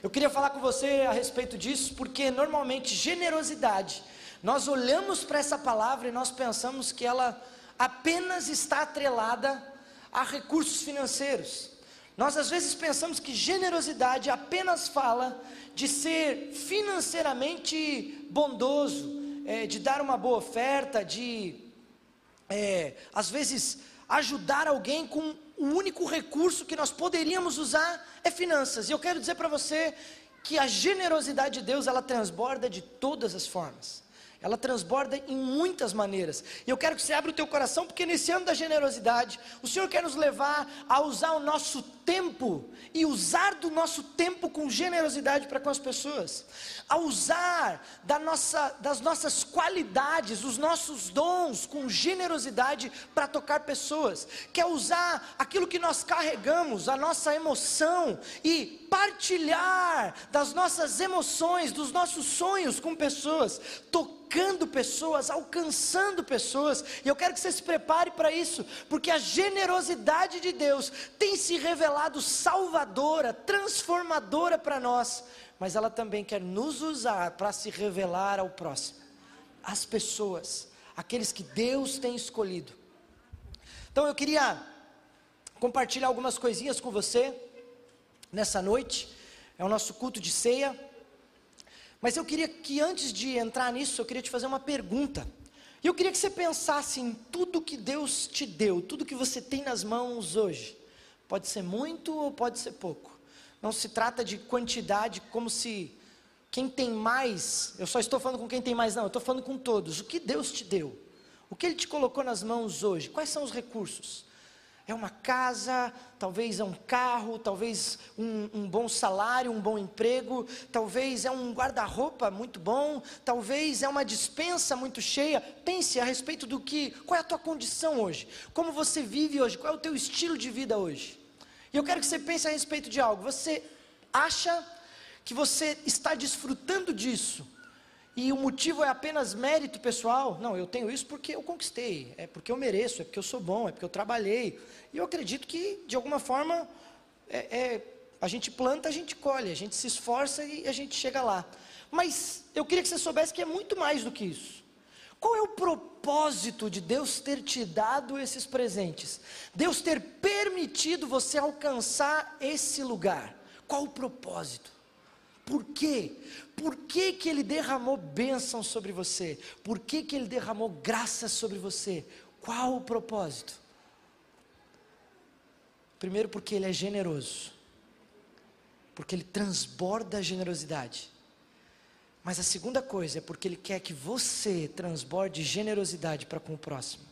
Eu queria falar com você a respeito disso, porque normalmente generosidade, nós olhamos para essa palavra e nós pensamos que ela apenas está atrelada a recursos financeiros. Nós às vezes pensamos que generosidade apenas fala de ser financeiramente bondoso, é, de dar uma boa oferta, de é, às vezes ajudar alguém com o único recurso que nós poderíamos usar é finanças. E eu quero dizer para você que a generosidade de Deus ela transborda de todas as formas. Ela transborda em muitas maneiras. E eu quero que você abra o teu coração, porque nesse ano da generosidade, o Senhor quer nos levar a usar o nosso tempo e usar do nosso tempo com generosidade para com as pessoas, a usar da nossa, das nossas qualidades, os nossos dons com generosidade para tocar pessoas, quer usar aquilo que nós carregamos, a nossa emoção e partilhar das nossas emoções, dos nossos sonhos com pessoas, tocando pessoas, alcançando pessoas, e eu quero que você se prepare para isso, porque a generosidade de Deus tem se revelado salvadora, transformadora para nós, mas ela também quer nos usar para se revelar ao próximo, às pessoas, aqueles que Deus tem escolhido. Então eu queria compartilhar algumas coisinhas com você nessa noite, é o nosso culto de ceia. Mas eu queria que antes de entrar nisso, eu queria te fazer uma pergunta. E eu queria que você pensasse em tudo que Deus te deu, tudo que você tem nas mãos hoje. Pode ser muito ou pode ser pouco. Não se trata de quantidade como se quem tem mais, eu só estou falando com quem tem mais, não, eu estou falando com todos. O que Deus te deu? O que Ele te colocou nas mãos hoje? Quais são os recursos? É uma casa, talvez é um carro, talvez um, um bom salário, um bom emprego, talvez é um guarda-roupa muito bom, talvez é uma dispensa muito cheia. Pense a respeito do que, qual é a tua condição hoje, como você vive hoje, qual é o teu estilo de vida hoje. E eu quero que você pense a respeito de algo. Você acha que você está desfrutando disso e o motivo é apenas mérito pessoal? Não, eu tenho isso porque eu conquistei, é porque eu mereço, é porque eu sou bom, é porque eu trabalhei. E eu acredito que, de alguma forma, é, é, a gente planta, a gente colhe, a gente se esforça e a gente chega lá. Mas eu queria que você soubesse que é muito mais do que isso. Qual é o propósito de Deus ter te dado esses presentes? Deus ter permitido você alcançar esse lugar? Qual o propósito? Por quê? Por que, que Ele derramou bênção sobre você? Por que, que Ele derramou graça sobre você? Qual o propósito? Primeiro, porque Ele é generoso, porque Ele transborda a generosidade. Mas a segunda coisa é porque Ele quer que você transborde generosidade para com o próximo.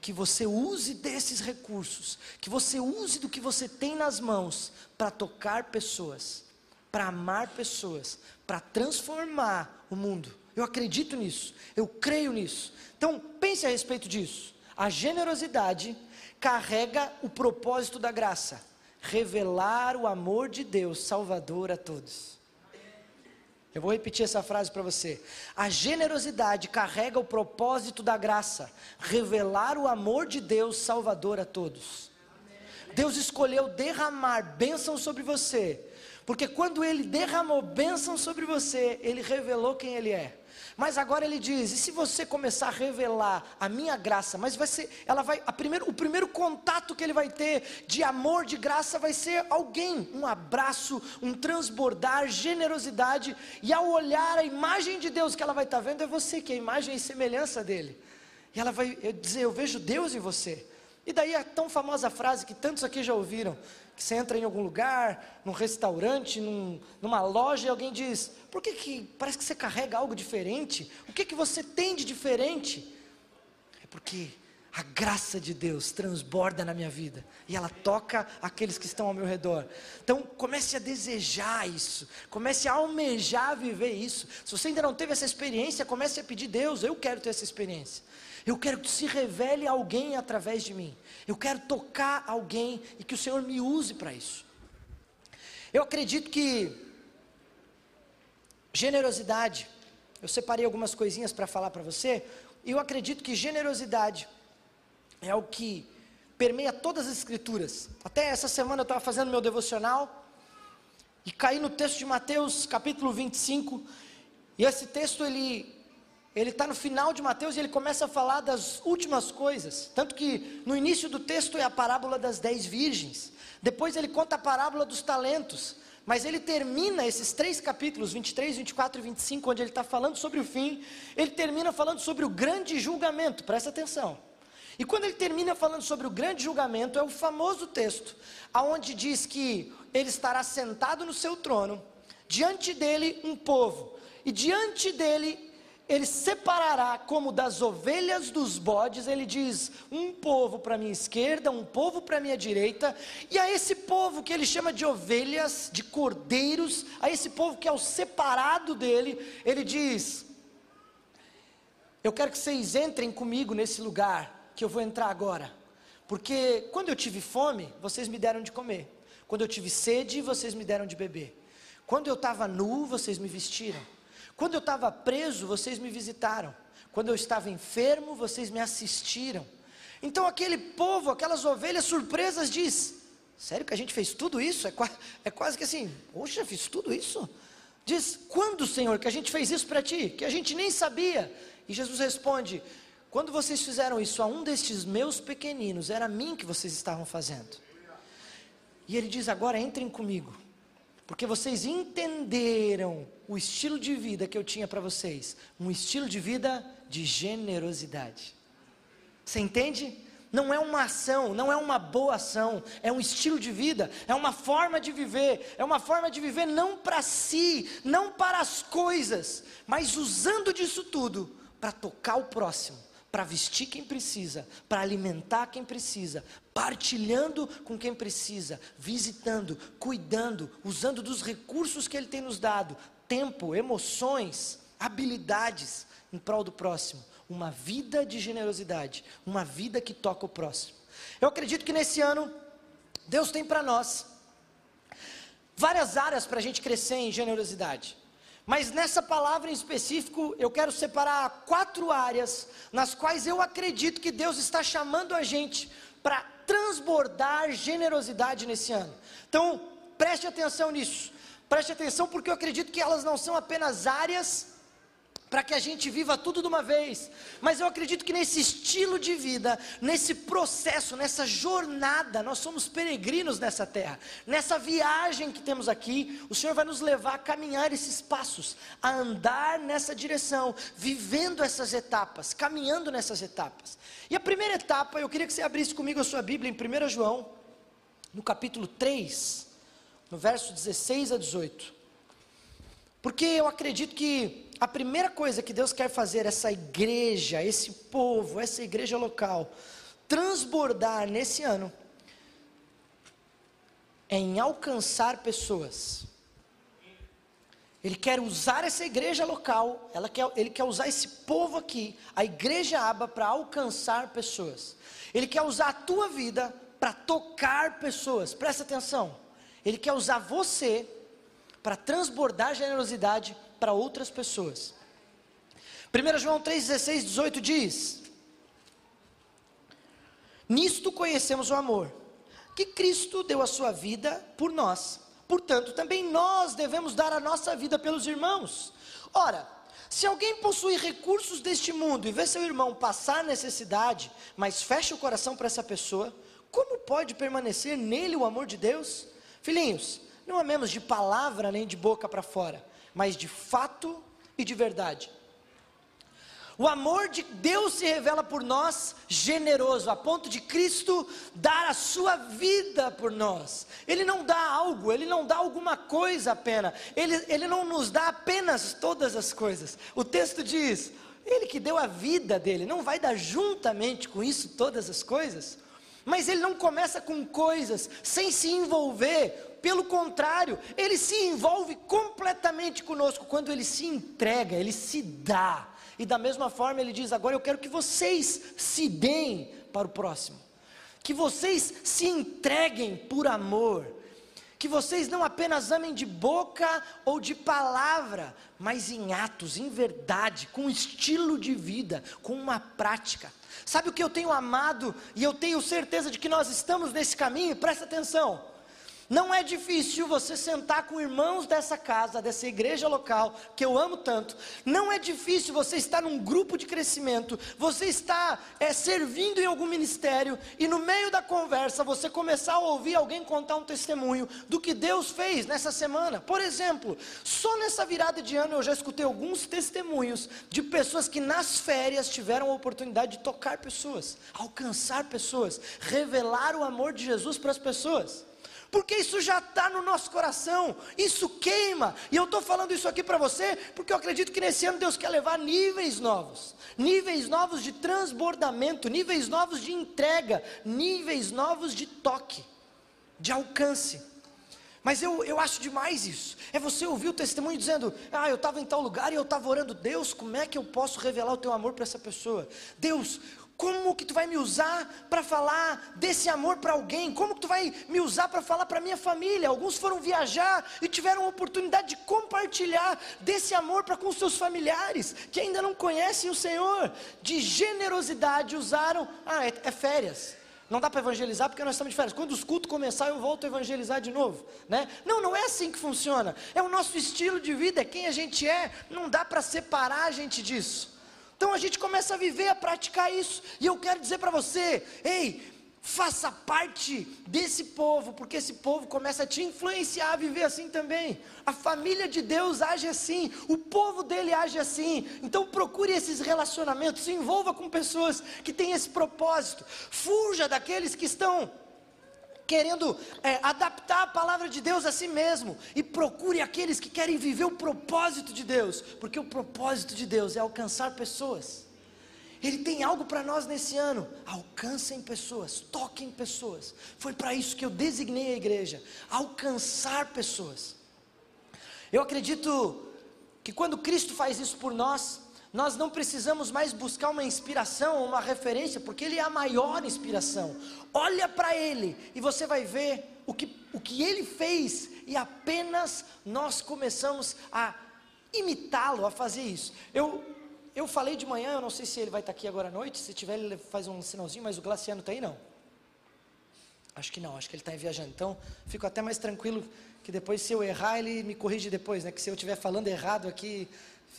Que você use desses recursos, que você use do que você tem nas mãos para tocar pessoas, para amar pessoas, para transformar o mundo. Eu acredito nisso, eu creio nisso. Então, pense a respeito disso. A generosidade carrega o propósito da graça revelar o amor de Deus salvador a todos. Eu vou repetir essa frase para você. A generosidade carrega o propósito da graça, revelar o amor de Deus salvador a todos. Deus escolheu derramar bênção sobre você, porque quando Ele derramou bênção sobre você, Ele revelou quem Ele é. Mas agora ele diz: e se você começar a revelar a minha graça, mas vai ser, ela vai, primeiro, o primeiro contato que ele vai ter de amor, de graça, vai ser alguém, um abraço, um transbordar, generosidade, e ao olhar a imagem de Deus que ela vai estar vendo, é você, que é a imagem e semelhança dele. E ela vai dizer: Eu vejo Deus em você. E daí a tão famosa frase que tantos aqui já ouviram: que você entra em algum lugar, num restaurante, num, numa loja, e alguém diz: Por que, que parece que você carrega algo diferente? O que, que você tem de diferente? É porque a graça de Deus transborda na minha vida e ela toca aqueles que estão ao meu redor. Então, comece a desejar isso, comece a almejar viver isso. Se você ainda não teve essa experiência, comece a pedir: Deus, eu quero ter essa experiência. Eu quero que se revele alguém através de mim. Eu quero tocar alguém e que o Senhor me use para isso. Eu acredito que generosidade, eu separei algumas coisinhas para falar para você, e eu acredito que generosidade é o que permeia todas as escrituras. Até essa semana eu estava fazendo meu devocional, e cair no texto de Mateus, capítulo 25. E esse texto ele ele está no final de Mateus e ele começa a falar das últimas coisas. Tanto que no início do texto é a parábola das dez virgens. Depois ele conta a parábola dos talentos. Mas ele termina esses três capítulos, 23, 24 e 25, onde ele está falando sobre o fim. Ele termina falando sobre o grande julgamento, presta atenção. E quando ele termina falando sobre o grande julgamento, é o famoso texto, aonde diz que ele estará sentado no seu trono, diante dele um povo, e diante dele ele separará como das ovelhas dos bodes, ele diz: um povo para minha esquerda, um povo para minha direita, e a esse povo que ele chama de ovelhas, de cordeiros, a esse povo que é o separado dele, ele diz: Eu quero que vocês entrem comigo nesse lugar que eu vou entrar agora, porque quando eu tive fome, vocês me deram de comer, quando eu tive sede, vocês me deram de beber, quando eu estava nu, vocês me vestiram. Quando eu estava preso, vocês me visitaram. Quando eu estava enfermo, vocês me assistiram. Então aquele povo, aquelas ovelhas surpresas diz: Sério que a gente fez tudo isso? É, é quase que assim, poxa, fiz tudo isso? Diz: Quando, Senhor, que a gente fez isso para ti? Que a gente nem sabia. E Jesus responde: Quando vocês fizeram isso a um destes meus pequeninos, era a mim que vocês estavam fazendo. E ele diz: Agora entrem comigo porque vocês entenderam o estilo de vida que eu tinha para vocês, um estilo de vida de generosidade. Você entende? Não é uma ação, não é uma boa ação, é um estilo de vida, é uma forma de viver, é uma forma de viver não para si, não para as coisas, mas usando disso tudo para tocar o próximo, para vestir quem precisa, para alimentar quem precisa, partilhando com quem precisa, visitando, cuidando, usando dos recursos que Ele tem nos dado tempo, emoções, habilidades em prol do próximo. Uma vida de generosidade, uma vida que toca o próximo. Eu acredito que nesse ano, Deus tem para nós várias áreas para a gente crescer em generosidade. Mas nessa palavra em específico, eu quero separar quatro áreas nas quais eu acredito que Deus está chamando a gente para transbordar generosidade nesse ano. Então, preste atenção nisso. Preste atenção porque eu acredito que elas não são apenas áreas para que a gente viva tudo de uma vez. Mas eu acredito que nesse estilo de vida, nesse processo, nessa jornada, nós somos peregrinos nessa terra. Nessa viagem que temos aqui, o Senhor vai nos levar a caminhar esses passos, a andar nessa direção, vivendo essas etapas, caminhando nessas etapas. E a primeira etapa, eu queria que você abrisse comigo a sua Bíblia em 1 João, no capítulo 3, no verso 16 a 18. Porque eu acredito que a primeira coisa que Deus quer fazer essa igreja, esse povo, essa igreja local, transbordar nesse ano, é em alcançar pessoas. Ele quer usar essa igreja local, quer, ele quer usar esse povo aqui, a igreja aba, para alcançar pessoas. Ele quer usar a tua vida para tocar pessoas, presta atenção. Ele quer usar você para transbordar generosidade para outras pessoas. 1 João 3,16, 18 diz: Nisto conhecemos o amor, que Cristo deu a sua vida por nós. Portanto, também nós devemos dar a nossa vida pelos irmãos. Ora, se alguém possui recursos deste mundo e vê seu irmão passar necessidade, mas fecha o coração para essa pessoa, como pode permanecer nele o amor de Deus? Filhinhos, não amemos de palavra nem de boca para fora, mas de fato e de verdade. O amor de Deus se revela por nós generoso, a ponto de Cristo dar a sua vida por nós. Ele não dá algo, ele não dá alguma coisa apenas, ele, ele não nos dá apenas todas as coisas. O texto diz: Ele que deu a vida dele, não vai dar juntamente com isso todas as coisas? Mas ele não começa com coisas sem se envolver pelo contrário, ele se envolve completamente conosco quando ele se entrega, ele se dá. E da mesma forma ele diz: agora eu quero que vocês se deem para o próximo, que vocês se entreguem por amor, que vocês não apenas amem de boca ou de palavra, mas em atos, em verdade, com estilo de vida, com uma prática. Sabe o que eu tenho amado e eu tenho certeza de que nós estamos nesse caminho? Presta atenção. Não é difícil você sentar com irmãos dessa casa, dessa igreja local, que eu amo tanto. Não é difícil você estar num grupo de crescimento, você está é, servindo em algum ministério e no meio da conversa você começar a ouvir alguém contar um testemunho do que Deus fez nessa semana. Por exemplo, só nessa virada de ano eu já escutei alguns testemunhos de pessoas que nas férias tiveram a oportunidade de tocar pessoas, alcançar pessoas, revelar o amor de Jesus para as pessoas porque isso já está no nosso coração, isso queima, e eu estou falando isso aqui para você, porque eu acredito que nesse ano Deus quer levar níveis novos, níveis novos de transbordamento, níveis novos de entrega, níveis novos de toque, de alcance. Mas eu, eu acho demais isso. É você ouvir o testemunho dizendo: Ah, eu estava em tal lugar e eu estava orando, Deus, como é que eu posso revelar o teu amor para essa pessoa? Deus, como que tu vai me usar para falar desse amor para alguém? Como que tu vai me usar para falar para minha família? Alguns foram viajar e tiveram a oportunidade de compartilhar desse amor para com seus familiares que ainda não conhecem o Senhor. De generosidade usaram, ah, é, é férias. Não dá para evangelizar porque nós estamos de férias. Quando os cultos começar, eu volto a evangelizar de novo, né? Não, não é assim que funciona. É o nosso estilo de vida, é quem a gente é. Não dá para separar a gente disso. Então a gente começa a viver, a praticar isso. E eu quero dizer para você: ei, faça parte desse povo, porque esse povo começa a te influenciar a viver assim também. A família de Deus age assim, o povo dele age assim. Então procure esses relacionamentos, se envolva com pessoas que têm esse propósito. Fuja daqueles que estão querendo é, adaptar a palavra de Deus a si mesmo, e procure aqueles que querem viver o propósito de Deus, porque o propósito de Deus é alcançar pessoas. Ele tem algo para nós nesse ano. Alcancem pessoas, toquem pessoas. Foi para isso que eu designei a igreja alcançar pessoas. Eu acredito que quando Cristo faz isso por nós, nós não precisamos mais buscar uma inspiração, uma referência, porque Ele é a maior inspiração. Olha para Ele e você vai ver o que, o que Ele fez, e apenas nós começamos a imitá-lo, a fazer isso. Eu, eu falei de manhã, eu não sei se ele vai estar aqui agora à noite, se tiver ele faz um sinalzinho, mas o Glaciano está aí não. Acho que não, acho que ele está viajando. Então, fico até mais tranquilo que depois, se eu errar, ele me corrige depois, né? Que se eu estiver falando errado aqui,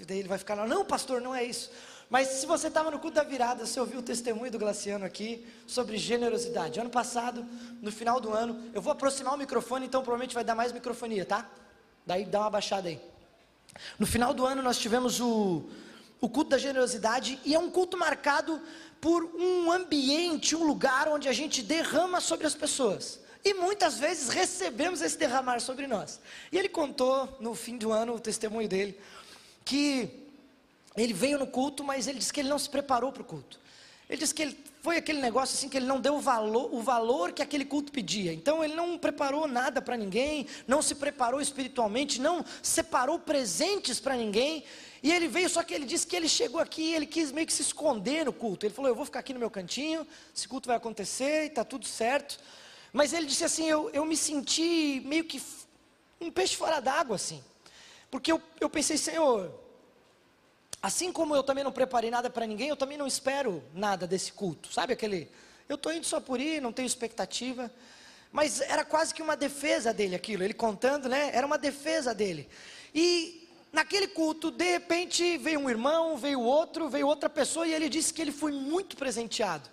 Daí ele vai ficar, não, pastor, não é isso. Mas se você estava no culto da virada, você ouviu o testemunho do Glaciano aqui sobre generosidade. Ano passado, no final do ano, eu vou aproximar o microfone, então provavelmente vai dar mais microfonia, tá? Daí dá uma baixada aí. No final do ano nós tivemos o, o culto da generosidade e é um culto marcado por um ambiente, um lugar onde a gente derrama sobre as pessoas. E muitas vezes recebemos esse derramar sobre nós. E ele contou no fim do ano o testemunho dele que ele veio no culto, mas ele disse que ele não se preparou para o culto. Ele disse que ele, foi aquele negócio assim que ele não deu o valor, o valor que aquele culto pedia. Então ele não preparou nada para ninguém, não se preparou espiritualmente, não separou presentes para ninguém. E ele veio, só que ele disse que ele chegou aqui e ele quis meio que se esconder no culto. Ele falou: Eu vou ficar aqui no meu cantinho, esse culto vai acontecer e está tudo certo. Mas ele disse assim: eu, eu me senti meio que um peixe fora d'água, assim. Porque eu, eu pensei, Senhor, assim como eu também não preparei nada para ninguém, eu também não espero nada desse culto. Sabe aquele, eu estou indo só por ir, não tenho expectativa. Mas era quase que uma defesa dele aquilo, ele contando, né? Era uma defesa dele. E naquele culto, de repente, veio um irmão, veio outro, veio outra pessoa, e ele disse que ele foi muito presenteado.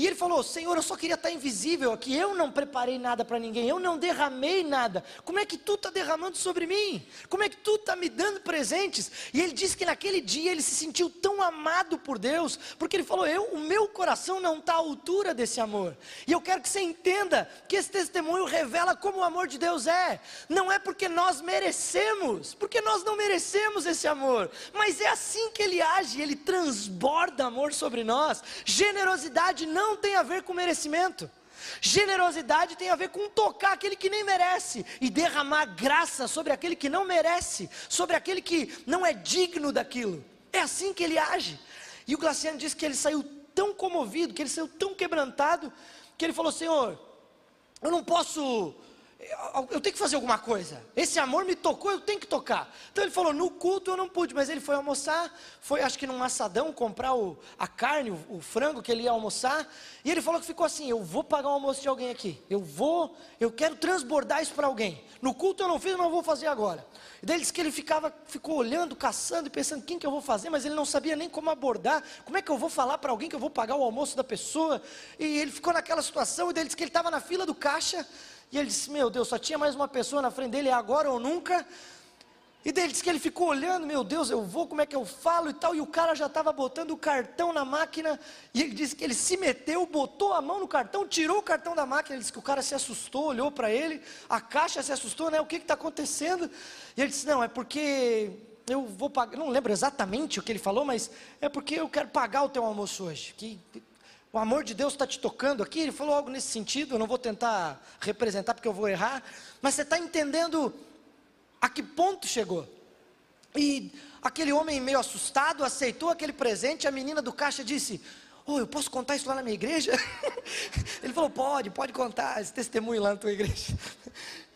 E ele falou: Senhor, eu só queria estar invisível aqui. Eu não preparei nada para ninguém, eu não derramei nada. Como é que tu está derramando sobre mim? Como é que tu está me dando presentes? E ele disse que naquele dia ele se sentiu tão amado por Deus, porque ele falou: Eu, o meu coração não está à altura desse amor. E eu quero que você entenda que esse testemunho revela como o amor de Deus é. Não é porque nós merecemos, porque nós não merecemos esse amor, mas é assim que ele age, ele transborda amor sobre nós. Generosidade não não tem a ver com merecimento. Generosidade tem a ver com tocar aquele que nem merece e derramar graça sobre aquele que não merece, sobre aquele que não é digno daquilo. É assim que ele age. E o Glaciano diz que ele saiu tão comovido, que ele saiu tão quebrantado, que ele falou: Senhor, eu não posso eu tenho que fazer alguma coisa. Esse amor me tocou, eu tenho que tocar. Então ele falou: no culto eu não pude, mas ele foi almoçar, foi acho que num assadão comprar o, a carne, o, o, frango que ele ia almoçar. E ele falou que ficou assim: eu vou pagar o almoço de alguém aqui. Eu vou, eu quero transbordar isso para alguém. No culto eu não fiz, mas eu vou fazer agora. E daí ele disse que ele ficava, ficou olhando, caçando e pensando: quem que eu vou fazer? Mas ele não sabia nem como abordar. Como é que eu vou falar para alguém que eu vou pagar o almoço da pessoa? E ele ficou naquela situação. E daí ele disse que ele estava na fila do caixa. E ele disse: Meu Deus, só tinha mais uma pessoa na frente dele, é agora ou nunca. E daí ele disse que ele ficou olhando, meu Deus, eu vou, como é que eu falo e tal, e o cara já estava botando o cartão na máquina, e ele disse que ele se meteu, botou a mão no cartão, tirou o cartão da máquina, ele disse que o cara se assustou, olhou para ele, a caixa se assustou, né, o que está acontecendo? E ele disse, não, é porque eu vou pagar, não lembro exatamente o que ele falou, mas é porque eu quero pagar o teu almoço hoje, que o amor de Deus está te tocando aqui. Ele falou algo nesse sentido. Eu não vou tentar representar porque eu vou errar. Mas você está entendendo a que ponto chegou. E aquele homem meio assustado aceitou aquele presente. A menina do caixa disse: Oh, eu posso contar isso lá na minha igreja? ele falou: Pode, pode contar esse testemunho lá na tua igreja.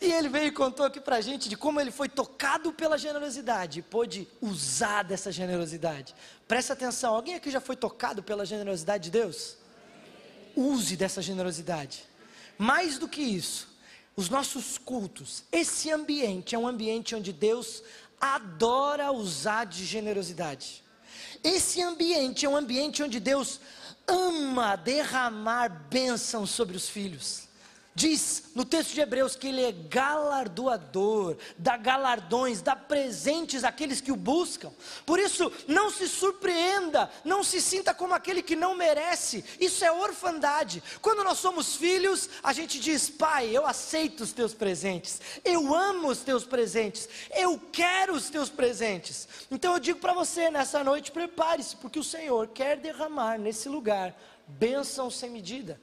E ele veio e contou aqui para a gente de como ele foi tocado pela generosidade pôde usar dessa generosidade. Presta atenção: alguém aqui já foi tocado pela generosidade de Deus? Use dessa generosidade. Mais do que isso, os nossos cultos, esse ambiente é um ambiente onde Deus adora usar de generosidade. Esse ambiente é um ambiente onde Deus ama derramar bênção sobre os filhos. Diz no texto de Hebreus que ele é galardoador, dá galardões, dá presentes àqueles que o buscam. Por isso, não se surpreenda, não se sinta como aquele que não merece. Isso é orfandade. Quando nós somos filhos, a gente diz: Pai, eu aceito os teus presentes, eu amo os teus presentes, eu quero os teus presentes. Então eu digo para você nessa noite: prepare-se, porque o Senhor quer derramar nesse lugar bênção sem medida.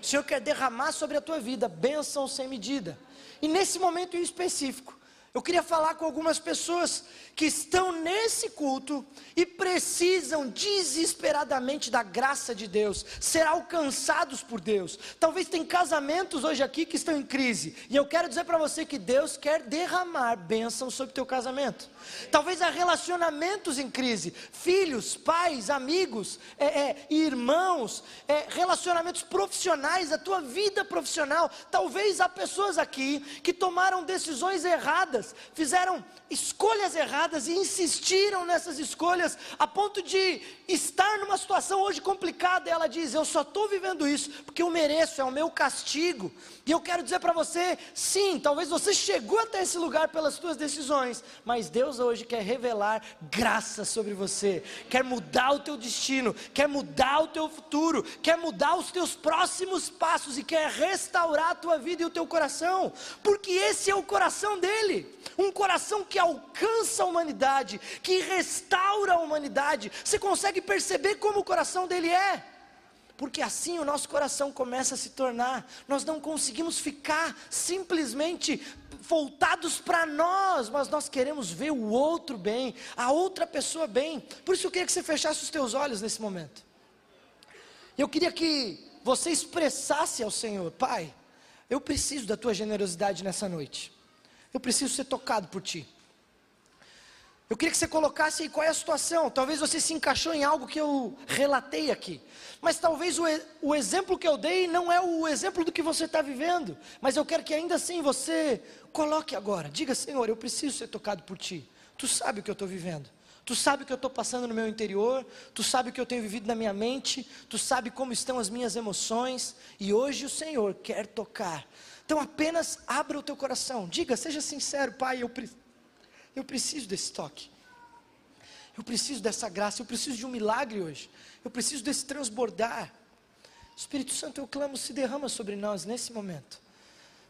O Senhor quer derramar sobre a tua vida bênção sem medida. E nesse momento em específico, eu queria falar com algumas pessoas que estão nesse culto e precisam desesperadamente da graça de Deus, ser alcançados por Deus. Talvez tem casamentos hoje aqui que estão em crise, e eu quero dizer para você que Deus quer derramar bênção sobre teu casamento. Talvez há relacionamentos em crise, filhos, pais, amigos, é, é, irmãos, é, relacionamentos profissionais, a tua vida profissional. Talvez há pessoas aqui que tomaram decisões erradas, fizeram escolhas erradas e insistiram nessas escolhas a ponto de estar numa situação hoje complicada. Ela diz: Eu só estou vivendo isso porque eu mereço, é o meu castigo. E eu quero dizer para você: sim, talvez você chegou até esse lugar pelas suas decisões, mas Deus hoje quer revelar graça sobre você, quer mudar o teu destino, quer mudar o teu futuro, quer mudar os teus próximos passos e quer restaurar a tua vida e o teu coração, porque esse é o coração dele um coração que alcança a humanidade, que restaura a humanidade. Você consegue perceber como o coração dele é? Porque assim o nosso coração começa a se tornar. Nós não conseguimos ficar simplesmente voltados para nós, mas nós queremos ver o outro bem, a outra pessoa bem. Por isso eu queria que você fechasse os teus olhos nesse momento. Eu queria que você expressasse ao Senhor, Pai, eu preciso da tua generosidade nessa noite. Eu preciso ser tocado por ti. Eu queria que você colocasse aí qual é a situação. Talvez você se encaixou em algo que eu relatei aqui. Mas talvez o, o exemplo que eu dei não é o exemplo do que você está vivendo. Mas eu quero que ainda assim você coloque agora. Diga, Senhor, eu preciso ser tocado por ti. Tu sabe o que eu estou vivendo. Tu sabe o que eu estou passando no meu interior, tu sabe o que eu tenho vivido na minha mente, tu sabe como estão as minhas emoções, e hoje o Senhor quer tocar então apenas abra o teu coração, diga, seja sincero, Pai, eu, pre eu preciso desse toque. Eu preciso dessa graça, eu preciso de um milagre hoje. Eu preciso desse transbordar. Espírito Santo, eu clamo, se derrama sobre nós nesse momento.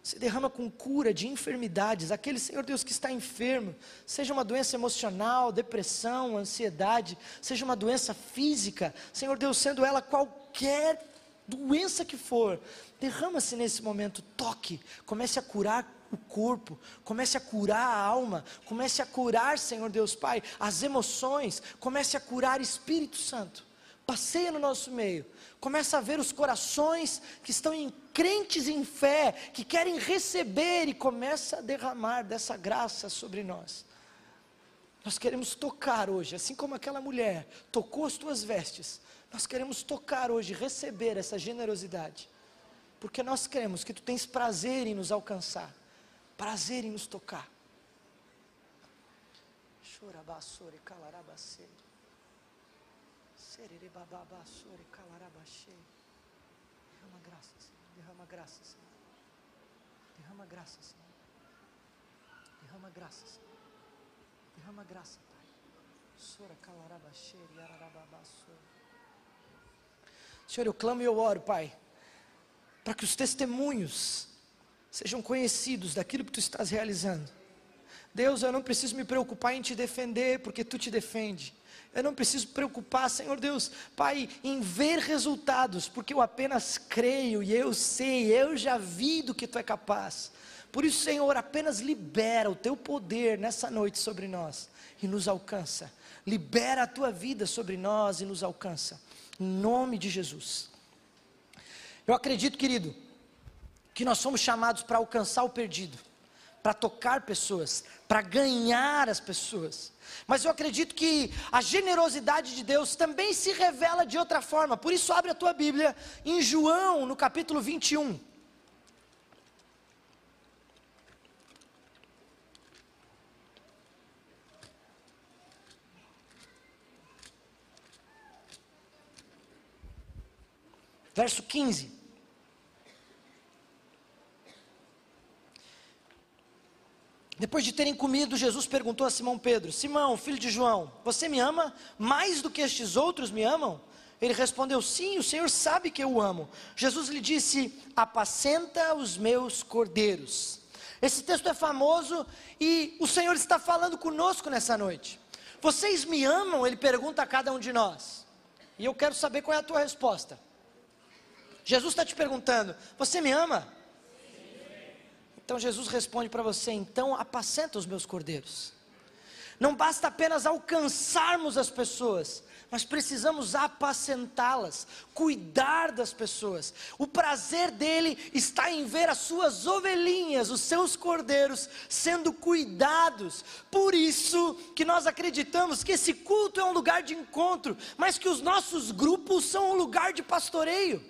Se derrama com cura de enfermidades. Aquele Senhor Deus que está enfermo, seja uma doença emocional, depressão, ansiedade, seja uma doença física, Senhor Deus, sendo ela qualquer doença que for, derrama-se nesse momento, toque, comece a curar o corpo, comece a curar a alma, comece a curar, Senhor Deus Pai, as emoções, comece a curar Espírito Santo. passeia no nosso meio, começa a ver os corações que estão em crentes em fé, que querem receber e começa a derramar dessa graça sobre nós. Nós queremos tocar hoje, assim como aquela mulher tocou as tuas vestes, nós queremos tocar hoje, receber essa generosidade, porque nós queremos que tu tens prazer em nos alcançar, prazer em nos tocar. Chorabassore, calarabacê. Serere bababassore, calarabachê. Derrama graça, Senhor. Derrama graça, Senhor. Derrama graça, Senhor. Derrama graça, Senhor. Derrama graça, Pai. Sora, calarabachê, yararababassore. Senhor, eu clamo e eu oro, Pai, para que os testemunhos sejam conhecidos daquilo que tu estás realizando. Deus, eu não preciso me preocupar em te defender, porque tu te defende. Eu não preciso preocupar, Senhor Deus, Pai, em ver resultados, porque eu apenas creio e eu sei, eu já vi do que tu é capaz. Por isso, Senhor, apenas libera o teu poder nessa noite sobre nós e nos alcança. Libera a tua vida sobre nós e nos alcança. Em nome de Jesus. Eu acredito, querido, que nós somos chamados para alcançar o perdido para tocar pessoas, para ganhar as pessoas. Mas eu acredito que a generosidade de Deus também se revela de outra forma. Por isso, abre a tua Bíblia em João, no capítulo 21. Verso 15. Depois de terem comido, Jesus perguntou a Simão Pedro: Simão, filho de João, você me ama mais do que estes outros me amam? Ele respondeu: Sim, o Senhor sabe que eu amo. Jesus lhe disse: Apacenta os meus cordeiros. Esse texto é famoso e o Senhor está falando conosco nessa noite. Vocês me amam? Ele pergunta a cada um de nós. E eu quero saber qual é a tua resposta. Jesus está te perguntando: Você me ama? Então Jesus responde para você: então apacenta os meus cordeiros. Não basta apenas alcançarmos as pessoas, mas precisamos apacentá-las, cuidar das pessoas. O prazer dele está em ver as suas ovelhinhas, os seus cordeiros sendo cuidados. Por isso que nós acreditamos que esse culto é um lugar de encontro, mas que os nossos grupos são um lugar de pastoreio.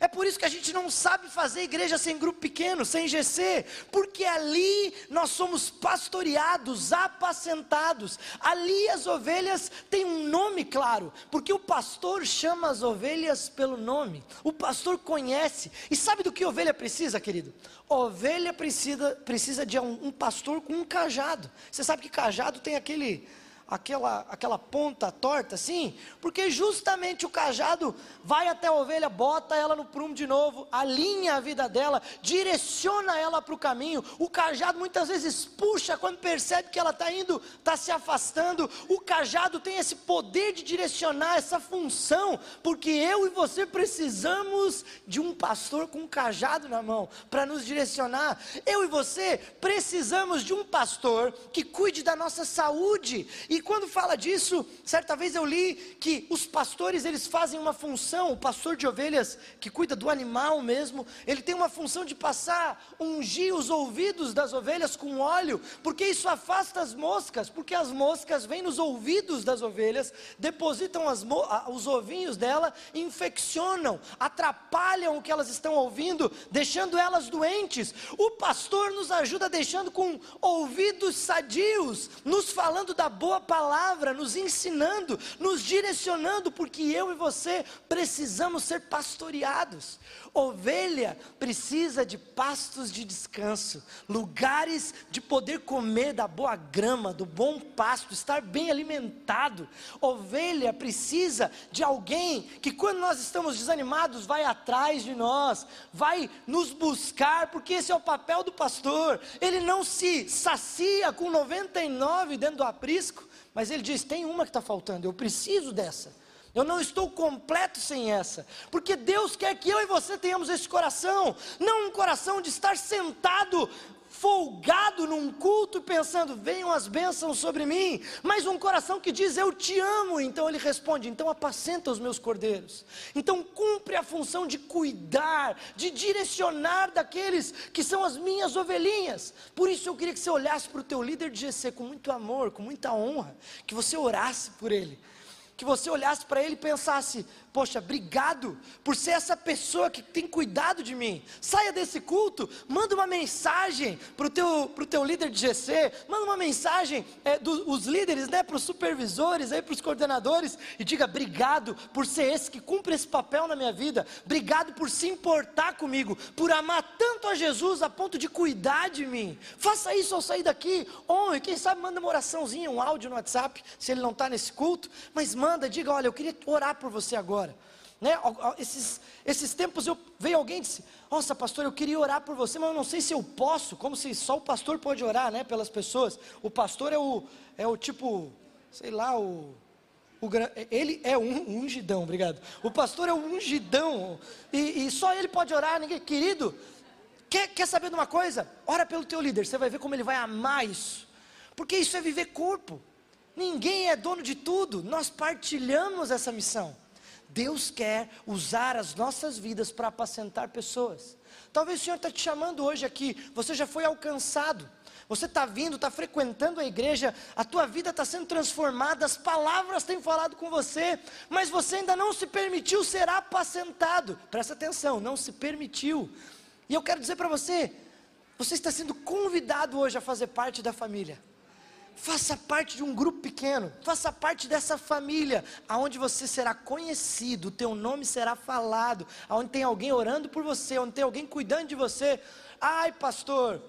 É por isso que a gente não sabe fazer igreja sem grupo pequeno, sem GC, porque ali nós somos pastoreados, apacentados. Ali as ovelhas têm um nome claro, porque o pastor chama as ovelhas pelo nome. O pastor conhece. E sabe do que ovelha precisa, querido? Ovelha precisa, precisa de um, um pastor com um cajado. Você sabe que cajado tem aquele aquela, aquela ponta torta assim, porque justamente o cajado vai até a ovelha, bota ela no prumo de novo, alinha a vida dela, direciona ela para o caminho. O cajado muitas vezes puxa quando percebe que ela está indo, está se afastando. O cajado tem esse poder de direcionar essa função, porque eu e você precisamos de um pastor com um cajado na mão para nos direcionar. Eu e você precisamos de um pastor que cuide da nossa saúde e e quando fala disso, certa vez eu li que os pastores eles fazem uma função, o pastor de ovelhas que cuida do animal mesmo, ele tem uma função de passar, ungir os ouvidos das ovelhas com óleo, porque isso afasta as moscas, porque as moscas vêm nos ouvidos das ovelhas, depositam os ovinhos dela, infeccionam, atrapalham o que elas estão ouvindo, deixando elas doentes. O pastor nos ajuda deixando com ouvidos sadios, nos falando da boa palavra, nos ensinando, nos direcionando, porque eu e você precisamos ser pastoreados. Ovelha precisa de pastos de descanso, lugares de poder comer da boa grama, do bom pasto, estar bem alimentado. Ovelha precisa de alguém que, quando nós estamos desanimados, vai atrás de nós, vai nos buscar, porque esse é o papel do pastor. Ele não se sacia com 99 dentro do aprisco, mas ele diz: tem uma que está faltando, eu preciso dessa. Eu não estou completo sem essa, porque Deus quer que eu e você tenhamos esse coração, não um coração de estar sentado folgado num culto pensando, venham as bênçãos sobre mim, mas um coração que diz, eu te amo. Então ele responde, então apacenta os meus cordeiros. Então cumpre a função de cuidar, de direcionar daqueles que são as minhas ovelhinhas. Por isso eu queria que você olhasse para o teu líder de GC com muito amor, com muita honra, que você orasse por ele que você olhasse para ele e pensasse: Poxa, obrigado por ser essa pessoa que tem cuidado de mim. Saia desse culto, manda uma mensagem para o teu, pro teu líder de GC, manda uma mensagem é, dos líderes, né, para os supervisores, para os coordenadores, e diga: Obrigado por ser esse que cumpre esse papel na minha vida. Obrigado por se importar comigo, por amar tanto a Jesus a ponto de cuidar de mim. Faça isso ao sair daqui, honre, quem sabe manda uma oraçãozinha, um áudio no WhatsApp, se ele não está nesse culto, mas manda, diga: Olha, eu queria orar por você agora. Né? Esses, esses tempos eu veio alguém e disse: Nossa, pastor, eu queria orar por você, mas eu não sei se eu posso, como se só o pastor pode orar né, pelas pessoas. O pastor é o, é o tipo, sei lá, o, o ele é um ungidão, obrigado. O pastor é o ungidão, e, e só ele pode orar, ninguém. Querido, quer, quer saber de uma coisa? Ora pelo teu líder, você vai ver como ele vai amar isso, porque isso é viver corpo. Ninguém é dono de tudo, nós partilhamos essa missão. Deus quer usar as nossas vidas para apacentar pessoas. Talvez o Senhor está te chamando hoje aqui, você já foi alcançado, você está vindo, está frequentando a igreja, a tua vida está sendo transformada, as palavras têm falado com você, mas você ainda não se permitiu ser apacentado. Presta atenção, não se permitiu. E eu quero dizer para você, você está sendo convidado hoje a fazer parte da família. Faça parte de um grupo pequeno, faça parte dessa família, aonde você será conhecido, o teu nome será falado, aonde tem alguém orando por você, onde tem alguém cuidando de você. Ai, pastor,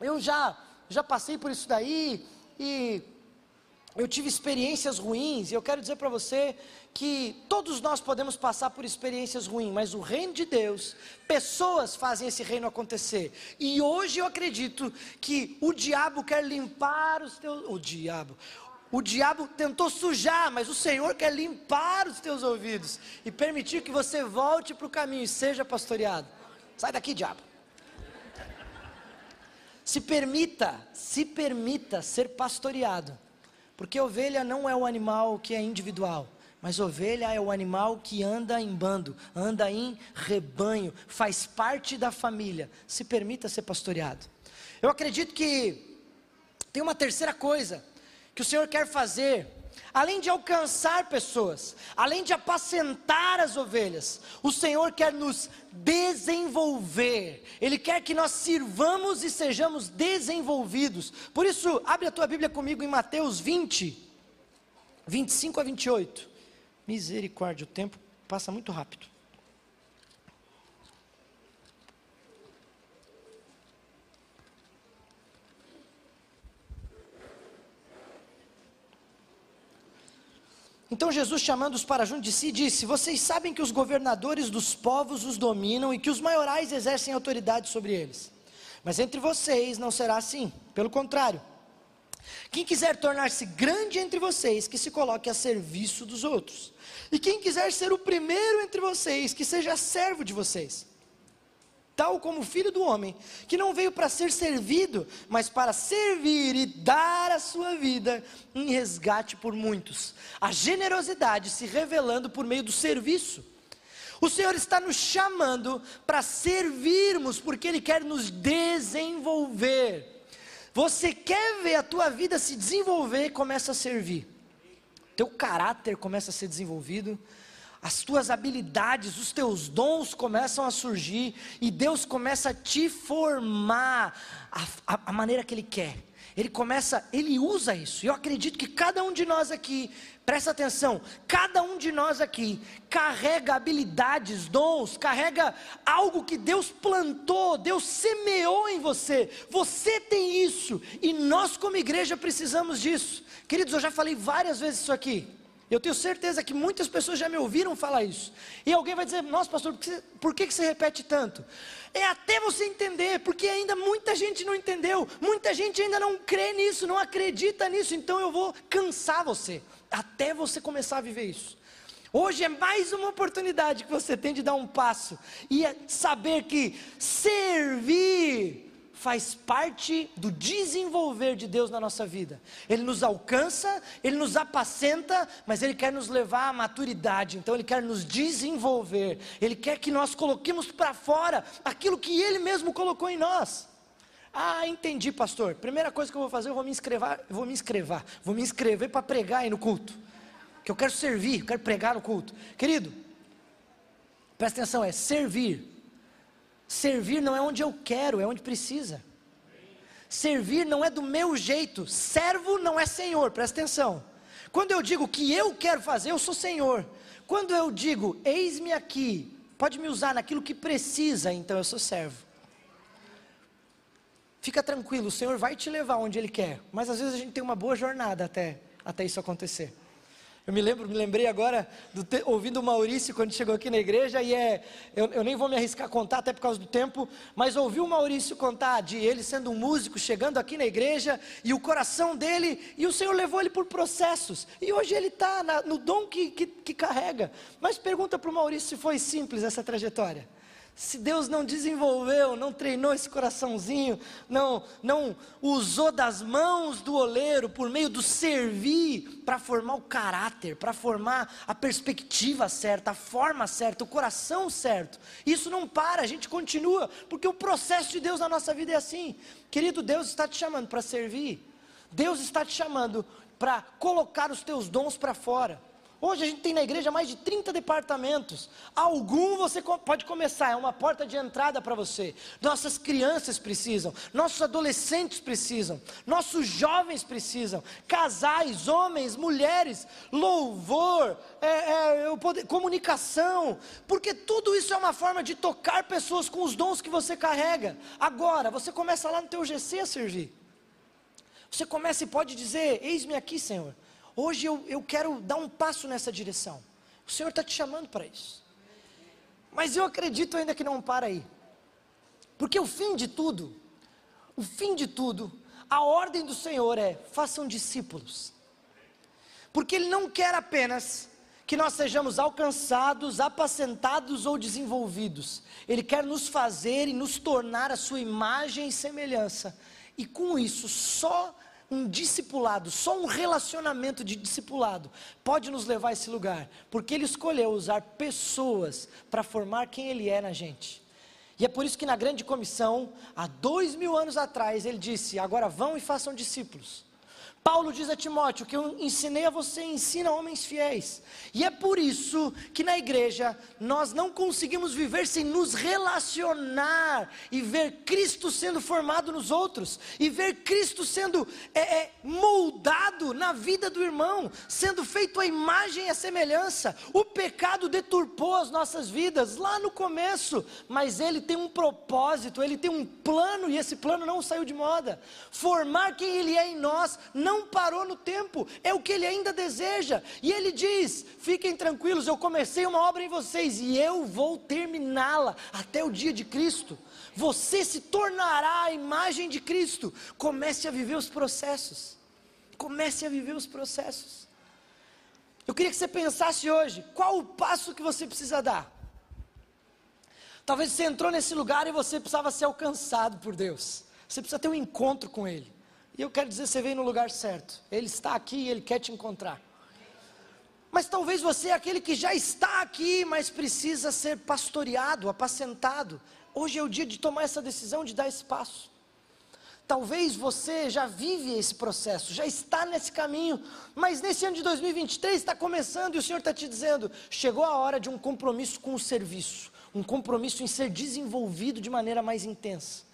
eu já já passei por isso daí e eu tive experiências ruins, e eu quero dizer para você que todos nós podemos passar por experiências ruins, mas o reino de Deus, pessoas fazem esse reino acontecer. E hoje eu acredito que o diabo quer limpar os teus. O diabo. O diabo tentou sujar, mas o Senhor quer limpar os teus ouvidos e permitir que você volte para o caminho e seja pastoreado. Sai daqui, diabo. Se permita, se permita ser pastoreado porque ovelha não é o animal que é individual, mas ovelha é o animal que anda em bando, anda em rebanho, faz parte da família. Se permita ser pastoreado. Eu acredito que tem uma terceira coisa que o Senhor quer fazer além de alcançar pessoas, além de apacentar as ovelhas, o Senhor quer nos desenvolver, Ele quer que nós sirvamos e sejamos desenvolvidos. Por isso, abre a tua Bíblia comigo em Mateus 20, 25 a 28. Misericórdia, o tempo passa muito rápido. Então Jesus, chamando-os para junto de si, disse: Vocês sabem que os governadores dos povos os dominam e que os maiorais exercem autoridade sobre eles. Mas entre vocês não será assim. Pelo contrário, quem quiser tornar-se grande entre vocês, que se coloque a serviço dos outros. E quem quiser ser o primeiro entre vocês, que seja servo de vocês tal como o filho do homem, que não veio para ser servido, mas para servir e dar a sua vida em resgate por muitos. A generosidade se revelando por meio do serviço. O Senhor está nos chamando para servirmos, porque Ele quer nos desenvolver. Você quer ver a tua vida se desenvolver, começa a servir. Teu caráter começa a ser desenvolvido, as tuas habilidades, os teus dons começam a surgir e Deus começa a te formar a, a, a, maneira que Ele quer. Ele começa, Ele usa isso. Eu acredito que cada um de nós aqui, presta atenção, cada um de nós aqui carrega habilidades, dons, carrega algo que Deus plantou, Deus semeou em você. Você tem isso e nós, como igreja, precisamos disso. Queridos, eu já falei várias vezes isso aqui. Eu tenho certeza que muitas pessoas já me ouviram falar isso. E alguém vai dizer: Nossa, pastor, por que, por que você repete tanto? É até você entender, porque ainda muita gente não entendeu, muita gente ainda não crê nisso, não acredita nisso. Então eu vou cansar você, até você começar a viver isso. Hoje é mais uma oportunidade que você tem de dar um passo e é saber que servir faz parte do desenvolver de Deus na nossa vida. Ele nos alcança, ele nos apacenta, mas ele quer nos levar à maturidade. Então ele quer nos desenvolver. Ele quer que nós coloquemos para fora aquilo que ele mesmo colocou em nós. Ah, entendi, pastor. Primeira coisa que eu vou fazer, eu vou me inscrever, vou me inscrever, vou me inscrever para pregar aí no culto. Que eu quero servir, eu quero pregar no culto. Querido, presta atenção, é servir Servir não é onde eu quero, é onde precisa. Servir não é do meu jeito. Servo não é senhor, presta atenção. Quando eu digo que eu quero fazer, eu sou senhor. Quando eu digo, eis-me aqui, pode me usar naquilo que precisa, então eu sou servo. Fica tranquilo, o Senhor vai te levar onde Ele quer, mas às vezes a gente tem uma boa jornada até, até isso acontecer. Eu me lembro, me lembrei agora, do te, ouvindo o Maurício quando chegou aqui na igreja, e é, eu, eu, nem vou me arriscar a contar, até por causa do tempo, mas ouvi o Maurício contar de ele sendo um músico, chegando aqui na igreja, e o coração dele, e o Senhor levou ele por processos, e hoje ele está no dom que, que, que carrega. Mas pergunta para o Maurício se foi simples essa trajetória se Deus não desenvolveu, não treinou esse coraçãozinho, não, não usou das mãos do oleiro por meio do servir para formar o caráter, para formar a perspectiva certa, a forma certa, o coração certo. Isso não para, a gente continua, porque o processo de Deus na nossa vida é assim. Querido, Deus está te chamando para servir. Deus está te chamando para colocar os teus dons para fora. Hoje a gente tem na igreja mais de 30 departamentos. Algum você pode começar, é uma porta de entrada para você. Nossas crianças precisam, nossos adolescentes precisam, nossos jovens precisam, casais, homens, mulheres, louvor, é, é, poder, comunicação, porque tudo isso é uma forma de tocar pessoas com os dons que você carrega. Agora, você começa lá no teu GC a servir. Você começa e pode dizer: Eis-me aqui, Senhor. Hoje eu, eu quero dar um passo nessa direção. O Senhor está te chamando para isso. Mas eu acredito ainda que não para aí. Porque o fim de tudo, o fim de tudo, a ordem do Senhor é: façam discípulos. Porque Ele não quer apenas que nós sejamos alcançados, apacentados ou desenvolvidos. Ele quer nos fazer e nos tornar a sua imagem e semelhança. E com isso, só um discipulado, só um relacionamento de discipulado pode nos levar a esse lugar, porque Ele escolheu usar pessoas para formar quem Ele é na gente. E é por isso que na grande comissão, há dois mil anos atrás, Ele disse: agora vão e façam discípulos. Paulo diz a Timóteo: que eu ensinei a você, ensina homens fiéis. E é por isso que na igreja nós não conseguimos viver sem nos relacionar e ver Cristo sendo formado nos outros, e ver Cristo sendo é, é, moldado na vida do irmão, sendo feito a imagem e a semelhança. O pecado deturpou as nossas vidas lá no começo, mas ele tem um propósito, ele tem um plano, e esse plano não saiu de moda. Formar quem ele é em nós não não parou no tempo, é o que ele ainda deseja. E ele diz: fiquem tranquilos, eu comecei uma obra em vocês e eu vou terminá-la até o dia de Cristo. Você se tornará a imagem de Cristo. Comece a viver os processos. Comece a viver os processos. Eu queria que você pensasse hoje: qual o passo que você precisa dar? Talvez você entrou nesse lugar e você precisava ser alcançado por Deus. Você precisa ter um encontro com Ele. E eu quero dizer, você veio no lugar certo. Ele está aqui e ele quer te encontrar. Mas talvez você é aquele que já está aqui, mas precisa ser pastoreado, apacentado. Hoje é o dia de tomar essa decisão, de dar esse passo. Talvez você já vive esse processo, já está nesse caminho, mas nesse ano de 2023 está começando e o Senhor está te dizendo: chegou a hora de um compromisso com o serviço, um compromisso em ser desenvolvido de maneira mais intensa.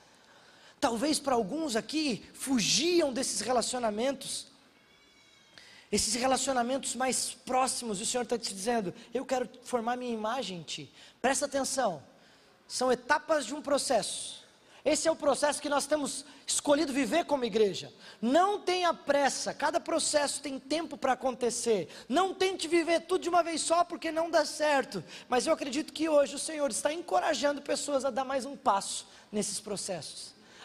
Talvez para alguns aqui fugiam desses relacionamentos, esses relacionamentos mais próximos, e o Senhor está te dizendo: Eu quero formar minha imagem em ti. Presta atenção, são etapas de um processo. Esse é o processo que nós temos escolhido viver como igreja. Não tenha pressa, cada processo tem tempo para acontecer. Não tente viver tudo de uma vez só, porque não dá certo. Mas eu acredito que hoje o Senhor está encorajando pessoas a dar mais um passo nesses processos.